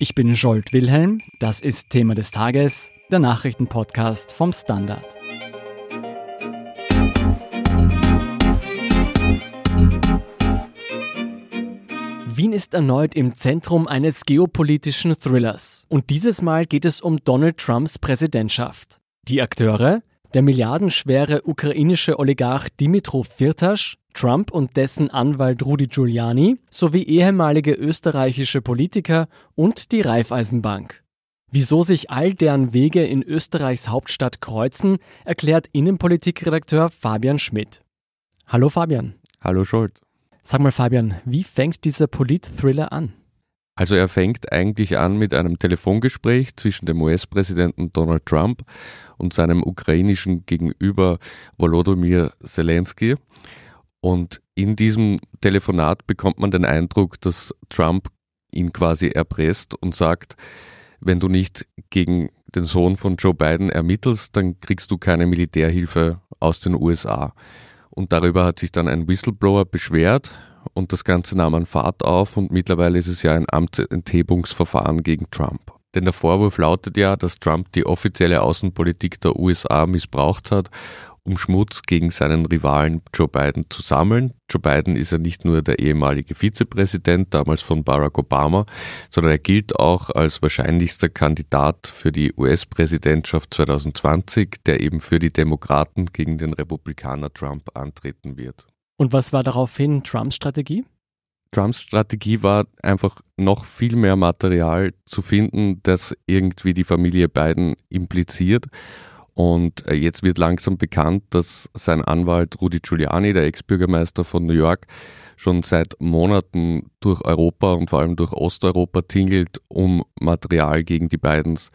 Ich bin Scholt Wilhelm, das ist Thema des Tages, der Nachrichtenpodcast vom Standard. Wien ist erneut im Zentrum eines geopolitischen Thrillers. Und dieses Mal geht es um Donald Trumps Präsidentschaft. Die Akteure? Der milliardenschwere ukrainische Oligarch Dimitro Firtasch, Trump und dessen Anwalt Rudi Giuliani sowie ehemalige österreichische Politiker und die Raiffeisenbank. Wieso sich all deren Wege in Österreichs Hauptstadt kreuzen, erklärt Innenpolitikredakteur Fabian Schmidt. Hallo Fabian. Hallo Scholt. Sag mal Fabian, wie fängt dieser Polit-Thriller an? Also er fängt eigentlich an mit einem Telefongespräch zwischen dem US-Präsidenten Donald Trump und seinem ukrainischen Gegenüber Volodymyr Zelensky. Und in diesem Telefonat bekommt man den Eindruck, dass Trump ihn quasi erpresst und sagt, wenn du nicht gegen den Sohn von Joe Biden ermittelst, dann kriegst du keine Militärhilfe aus den USA. Und darüber hat sich dann ein Whistleblower beschwert und das Ganze nahm an Fahrt auf und mittlerweile ist es ja ein Amtsenthebungsverfahren gegen Trump. Denn der Vorwurf lautet ja, dass Trump die offizielle Außenpolitik der USA missbraucht hat um Schmutz gegen seinen Rivalen Joe Biden zu sammeln. Joe Biden ist ja nicht nur der ehemalige Vizepräsident, damals von Barack Obama, sondern er gilt auch als wahrscheinlichster Kandidat für die US-Präsidentschaft 2020, der eben für die Demokraten gegen den Republikaner Trump antreten wird. Und was war daraufhin Trumps Strategie? Trumps Strategie war einfach noch viel mehr Material zu finden, das irgendwie die Familie Biden impliziert und äh, jetzt wird langsam bekannt, dass sein Anwalt Rudy Giuliani, der Ex-Bürgermeister von New York, schon seit Monaten durch Europa und vor allem durch Osteuropa tingelt, um Material gegen die Bidens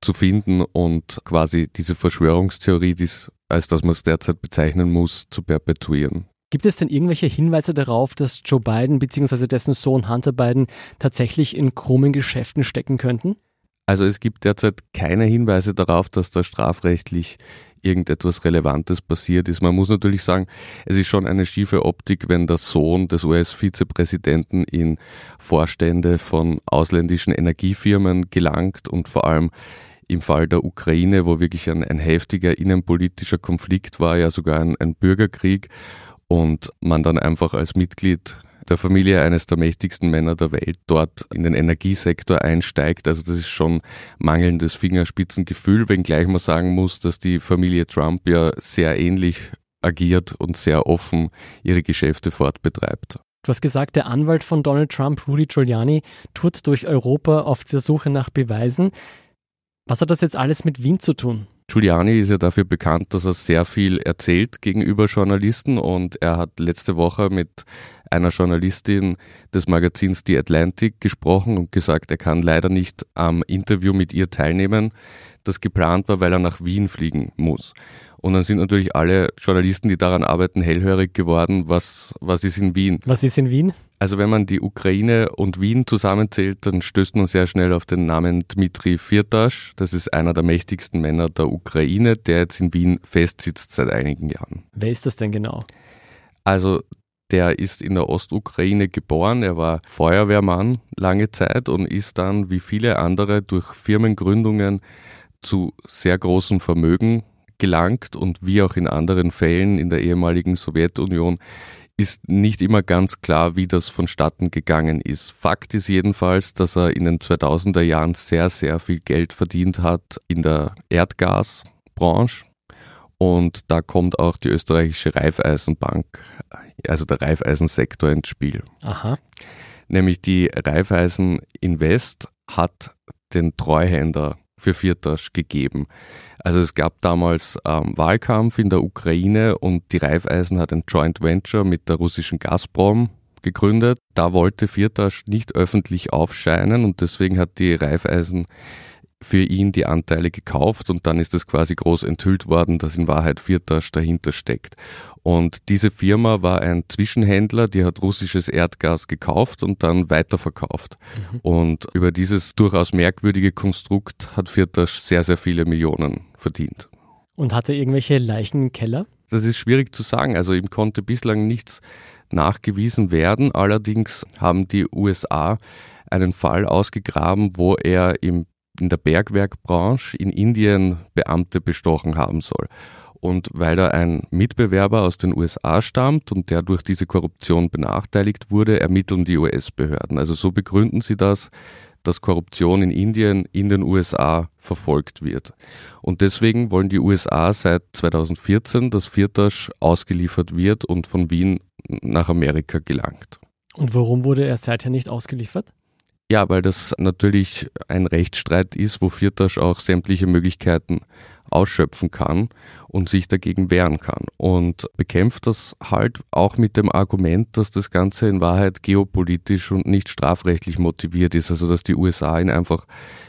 zu finden und quasi diese Verschwörungstheorie, als dass man es derzeit bezeichnen muss, zu perpetuieren. Gibt es denn irgendwelche Hinweise darauf, dass Joe Biden bzw. dessen Sohn Hunter Biden tatsächlich in krummen Geschäften stecken könnten? Also es gibt derzeit keine Hinweise darauf, dass da strafrechtlich irgendetwas Relevantes passiert ist. Man muss natürlich sagen, es ist schon eine schiefe Optik, wenn der Sohn des US-Vizepräsidenten in Vorstände von ausländischen Energiefirmen gelangt und vor allem im Fall der Ukraine, wo wirklich ein, ein heftiger innenpolitischer Konflikt war, ja sogar ein, ein Bürgerkrieg und man dann einfach als Mitglied der Familie eines der mächtigsten Männer der Welt dort in den Energiesektor einsteigt. Also das ist schon mangelndes Fingerspitzengefühl, wenngleich man sagen muss, dass die Familie Trump ja sehr ähnlich agiert und sehr offen ihre Geschäfte fortbetreibt. Du hast gesagt, der Anwalt von Donald Trump, Rudy Giuliani, tut durch Europa auf der Suche nach Beweisen. Was hat das jetzt alles mit Wien zu tun? Giuliani ist ja dafür bekannt, dass er sehr viel erzählt gegenüber Journalisten und er hat letzte Woche mit einer Journalistin des Magazins The Atlantic gesprochen und gesagt, er kann leider nicht am Interview mit ihr teilnehmen, das geplant war, weil er nach Wien fliegen muss. Und dann sind natürlich alle Journalisten, die daran arbeiten, hellhörig geworden, was, was ist in Wien. Was ist in Wien? Also wenn man die Ukraine und Wien zusammenzählt, dann stößt man sehr schnell auf den Namen Dmitri Firtasch. Das ist einer der mächtigsten Männer der Ukraine, der jetzt in Wien festsitzt seit einigen Jahren. Wer ist das denn genau? Also der ist in der Ostukraine geboren, er war Feuerwehrmann lange Zeit und ist dann wie viele andere durch Firmengründungen zu sehr großem Vermögen gelangt und wie auch in anderen Fällen in der ehemaligen Sowjetunion ist nicht immer ganz klar, wie das vonstatten gegangen ist. Fakt ist jedenfalls, dass er in den 2000er Jahren sehr, sehr viel Geld verdient hat in der Erdgasbranche. Und da kommt auch die österreichische Raiffeisenbank, also der Raiffeisensektor ins Spiel. Aha. Nämlich die Raiffeisen Invest hat den Treuhänder für Firtasch gegeben. Also es gab damals ähm, Wahlkampf in der Ukraine und die Raiffeisen hat ein Joint Venture mit der russischen Gazprom gegründet. Da wollte Firtasch nicht öffentlich aufscheinen und deswegen hat die Raiffeisen für ihn die Anteile gekauft und dann ist es quasi groß enthüllt worden, dass in Wahrheit Firtasch dahinter steckt. Und diese Firma war ein Zwischenhändler, die hat russisches Erdgas gekauft und dann weiterverkauft. Mhm. Und über dieses durchaus merkwürdige Konstrukt hat Firtasch sehr, sehr viele Millionen verdient. Und hatte irgendwelche Leichen im Keller? Das ist schwierig zu sagen. Also ihm konnte bislang nichts nachgewiesen werden. Allerdings haben die USA einen Fall ausgegraben, wo er im, in der Bergwerkbranche in Indien Beamte bestochen haben soll. Und weil da ein Mitbewerber aus den USA stammt und der durch diese Korruption benachteiligt wurde, ermitteln die US-Behörden. Also so begründen sie das, dass Korruption in Indien in den USA verfolgt wird. Und deswegen wollen die USA seit 2014, dass Firtasch ausgeliefert wird und von Wien nach Amerika gelangt. Und warum wurde er seither nicht ausgeliefert? Ja, weil das natürlich ein Rechtsstreit ist, wo Firtasch auch sämtliche Möglichkeiten ausschöpfen kann und sich dagegen wehren kann. Und bekämpft das halt auch mit dem Argument, dass das Ganze in Wahrheit geopolitisch und nicht strafrechtlich motiviert ist. Also dass die USA ihn einfach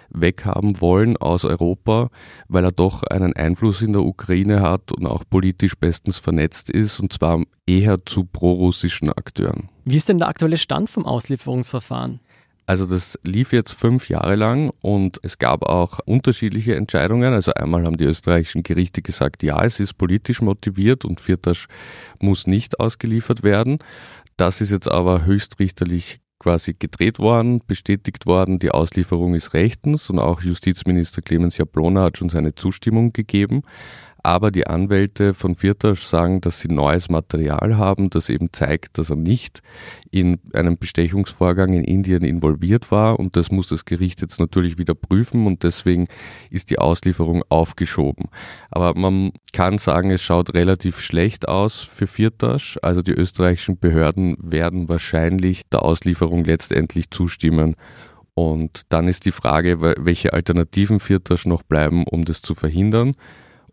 weghaben wollen aus Europa, weil er doch einen Einfluss in der Ukraine hat und auch politisch bestens vernetzt ist, und zwar eher zu prorussischen Akteuren. Wie ist denn der aktuelle Stand vom Auslieferungsverfahren? Also das lief jetzt fünf Jahre lang und es gab auch unterschiedliche Entscheidungen. Also einmal haben die österreichischen Gerichte gesagt, ja, es ist politisch motiviert und Viertasch muss nicht ausgeliefert werden. Das ist jetzt aber höchstrichterlich quasi gedreht worden, bestätigt worden, die Auslieferung ist rechtens und auch Justizminister Clemens Jablona hat schon seine Zustimmung gegeben aber die Anwälte von Firtasch sagen, dass sie neues Material haben, das eben zeigt, dass er nicht in einem Bestechungsvorgang in Indien involviert war und das muss das Gericht jetzt natürlich wieder prüfen und deswegen ist die Auslieferung aufgeschoben. Aber man kann sagen, es schaut relativ schlecht aus für Firtasch, also die österreichischen Behörden werden wahrscheinlich der Auslieferung letztendlich zustimmen. Und dann ist die Frage, welche Alternativen Firtasch noch bleiben, um das zu verhindern.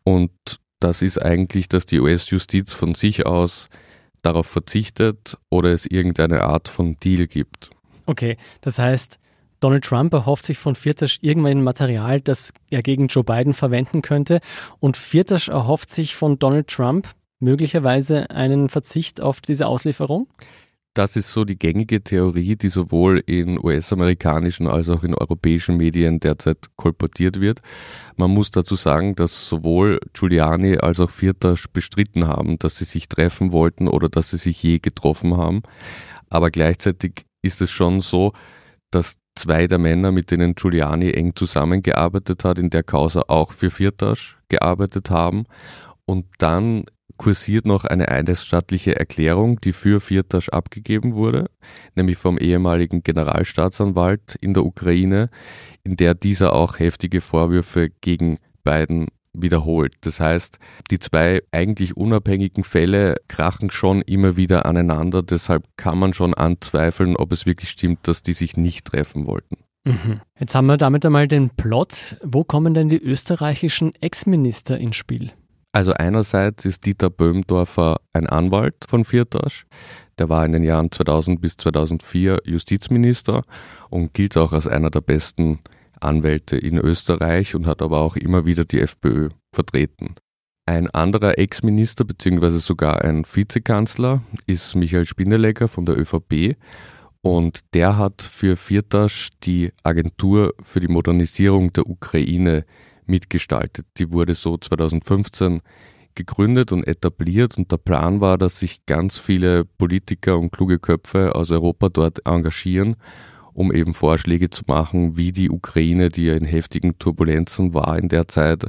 Und das ist eigentlich, dass die US-Justiz von sich aus darauf verzichtet oder es irgendeine Art von Deal gibt. Okay, das heißt, Donald Trump erhofft sich von Firtasch irgendwann ein Material, das er gegen Joe Biden verwenden könnte. Und Firtasch erhofft sich von Donald Trump möglicherweise einen Verzicht auf diese Auslieferung? Das ist so die gängige Theorie, die sowohl in US-amerikanischen als auch in europäischen Medien derzeit kolportiert wird. Man muss dazu sagen, dass sowohl Giuliani als auch Firtasch bestritten haben, dass sie sich treffen wollten oder dass sie sich je getroffen haben. Aber gleichzeitig ist es schon so, dass zwei der Männer, mit denen Giuliani eng zusammengearbeitet hat, in der Causa auch für Firtasch gearbeitet haben. Und dann kursiert noch eine eidesstattliche Erklärung, die für Firtasch abgegeben wurde, nämlich vom ehemaligen Generalstaatsanwalt in der Ukraine, in der dieser auch heftige Vorwürfe gegen Biden wiederholt. Das heißt, die zwei eigentlich unabhängigen Fälle krachen schon immer wieder aneinander. Deshalb kann man schon anzweifeln, ob es wirklich stimmt, dass die sich nicht treffen wollten. Mhm. Jetzt haben wir damit einmal den Plot. Wo kommen denn die österreichischen Ex-Minister ins Spiel? Also einerseits ist Dieter Böhmdorfer ein Anwalt von Viertasch. Der war in den Jahren 2000 bis 2004 Justizminister und gilt auch als einer der besten Anwälte in Österreich und hat aber auch immer wieder die FPÖ vertreten. Ein anderer Ex-Minister bzw. sogar ein Vizekanzler ist Michael Spindelegger von der ÖVP und der hat für Viertasch die Agentur für die Modernisierung der Ukraine mitgestaltet. Die wurde so 2015 gegründet und etabliert und der Plan war, dass sich ganz viele Politiker und kluge Köpfe aus Europa dort engagieren, um eben Vorschläge zu machen, wie die Ukraine, die ja in heftigen Turbulenzen war in der Zeit,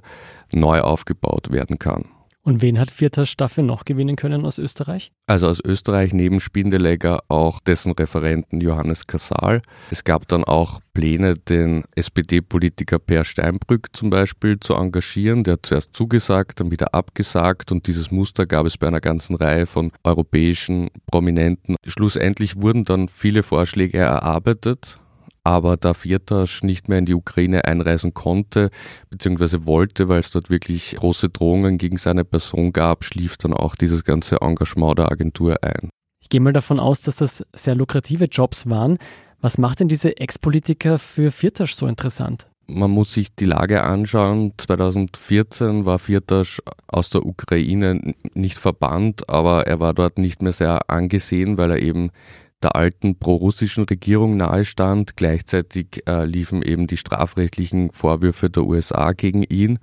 neu aufgebaut werden kann. Und wen hat Vierter Staffel noch gewinnen können aus Österreich? Also aus Österreich neben Spindelegger auch dessen Referenten Johannes Kassal. Es gab dann auch Pläne, den SPD-Politiker Per Steinbrück zum Beispiel zu engagieren. Der hat zuerst zugesagt, dann wieder abgesagt und dieses Muster gab es bei einer ganzen Reihe von europäischen Prominenten. Schlussendlich wurden dann viele Vorschläge erarbeitet aber da Firtasch nicht mehr in die Ukraine einreisen konnte bzw. wollte, weil es dort wirklich große Drohungen gegen seine Person gab, schlief dann auch dieses ganze Engagement der Agentur ein. Ich gehe mal davon aus, dass das sehr lukrative Jobs waren. Was macht denn diese Ex-Politiker für Firtasch so interessant? Man muss sich die Lage anschauen. 2014 war Firtasch aus der Ukraine nicht verbannt, aber er war dort nicht mehr sehr angesehen, weil er eben der alten pro-russischen Regierung nahestand. Gleichzeitig äh, liefen eben die strafrechtlichen Vorwürfe der USA gegen ihn.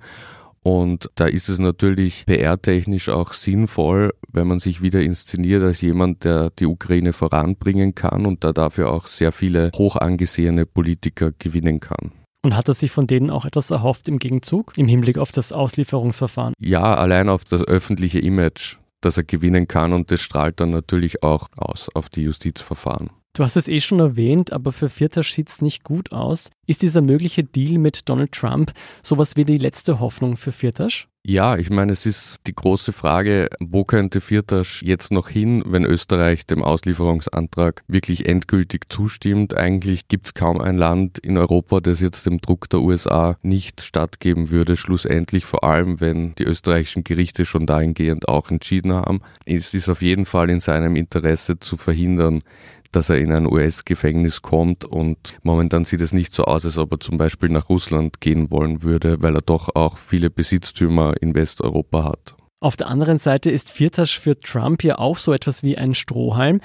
Und da ist es natürlich PR-technisch auch sinnvoll, wenn man sich wieder inszeniert als jemand, der die Ukraine voranbringen kann und da dafür auch sehr viele hoch angesehene Politiker gewinnen kann. Und hat er sich von denen auch etwas erhofft im Gegenzug, im Hinblick auf das Auslieferungsverfahren? Ja, allein auf das öffentliche Image, das er gewinnen kann und das strahlt dann natürlich auch aus auf die Justizverfahren. Du hast es eh schon erwähnt, aber für Firtasch sieht es nicht gut aus. Ist dieser mögliche Deal mit Donald Trump sowas wie die letzte Hoffnung für Firtasch? Ja, ich meine, es ist die große Frage, wo könnte Firtasch jetzt noch hin, wenn Österreich dem Auslieferungsantrag wirklich endgültig zustimmt? Eigentlich gibt es kaum ein Land in Europa, das jetzt dem Druck der USA nicht stattgeben würde, schlussendlich vor allem, wenn die österreichischen Gerichte schon dahingehend auch entschieden haben. Es ist auf jeden Fall in seinem Interesse zu verhindern, dass er in ein US-Gefängnis kommt und momentan sieht es nicht so aus, als ob er zum Beispiel nach Russland gehen wollen würde, weil er doch auch viele Besitztümer in Westeuropa hat. Auf der anderen Seite ist Viertasch für Trump ja auch so etwas wie ein Strohhalm.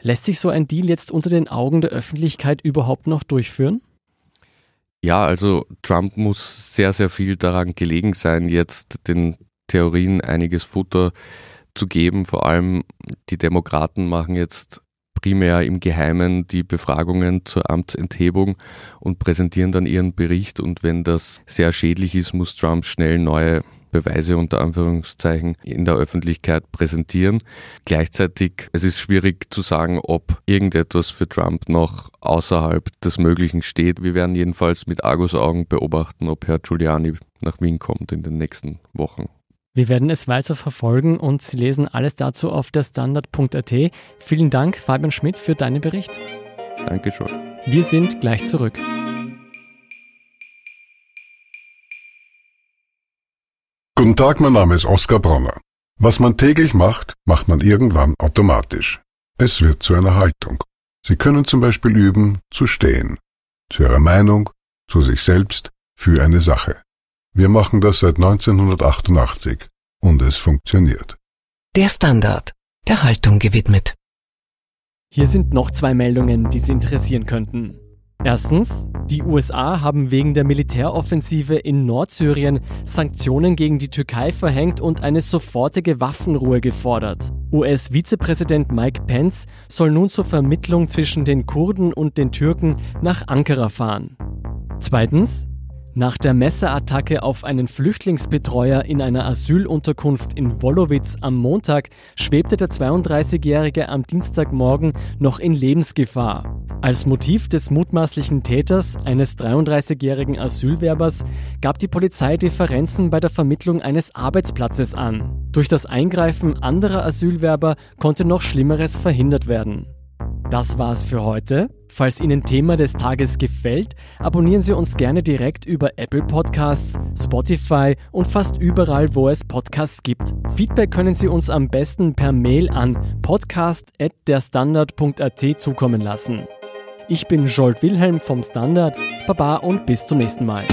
Lässt sich so ein Deal jetzt unter den Augen der Öffentlichkeit überhaupt noch durchführen? Ja, also Trump muss sehr, sehr viel daran gelegen sein, jetzt den Theorien einiges Futter zu geben. Vor allem die Demokraten machen jetzt primär im Geheimen die Befragungen zur Amtsenthebung und präsentieren dann ihren Bericht. Und wenn das sehr schädlich ist, muss Trump schnell neue Beweise unter Anführungszeichen in der Öffentlichkeit präsentieren. Gleichzeitig, es ist schwierig zu sagen, ob irgendetwas für Trump noch außerhalb des Möglichen steht. Wir werden jedenfalls mit Argusaugen beobachten, ob Herr Giuliani nach Wien kommt in den nächsten Wochen. Wir werden es weiter verfolgen und Sie lesen alles dazu auf der Standard.at. Vielen Dank, Fabian Schmidt, für deinen Bericht. Dankeschön. Wir sind gleich zurück. Guten Tag, mein Name ist Oskar Bronner. Was man täglich macht, macht man irgendwann automatisch. Es wird zu einer Haltung. Sie können zum Beispiel üben, zu stehen. Zu Ihrer Meinung, zu sich selbst, für eine Sache. Wir machen das seit 1988 und es funktioniert. Der Standard, der Haltung gewidmet. Hier sind noch zwei Meldungen, die Sie interessieren könnten. Erstens, die USA haben wegen der Militäroffensive in Nordsyrien Sanktionen gegen die Türkei verhängt und eine sofortige Waffenruhe gefordert. US-Vizepräsident Mike Pence soll nun zur Vermittlung zwischen den Kurden und den Türken nach Ankara fahren. Zweitens, nach der Messerattacke auf einen Flüchtlingsbetreuer in einer Asylunterkunft in Wolowitz am Montag schwebte der 32-Jährige am Dienstagmorgen noch in Lebensgefahr. Als Motiv des mutmaßlichen Täters, eines 33-jährigen Asylwerbers, gab die Polizei Differenzen bei der Vermittlung eines Arbeitsplatzes an. Durch das Eingreifen anderer Asylwerber konnte noch Schlimmeres verhindert werden. Das war's für heute. Falls Ihnen Thema des Tages gefällt, abonnieren Sie uns gerne direkt über Apple Podcasts, Spotify und fast überall, wo es Podcasts gibt. Feedback können Sie uns am besten per Mail an podcast.derstandard.at zukommen lassen. Ich bin Jolt Wilhelm vom Standard. Baba und bis zum nächsten Mal.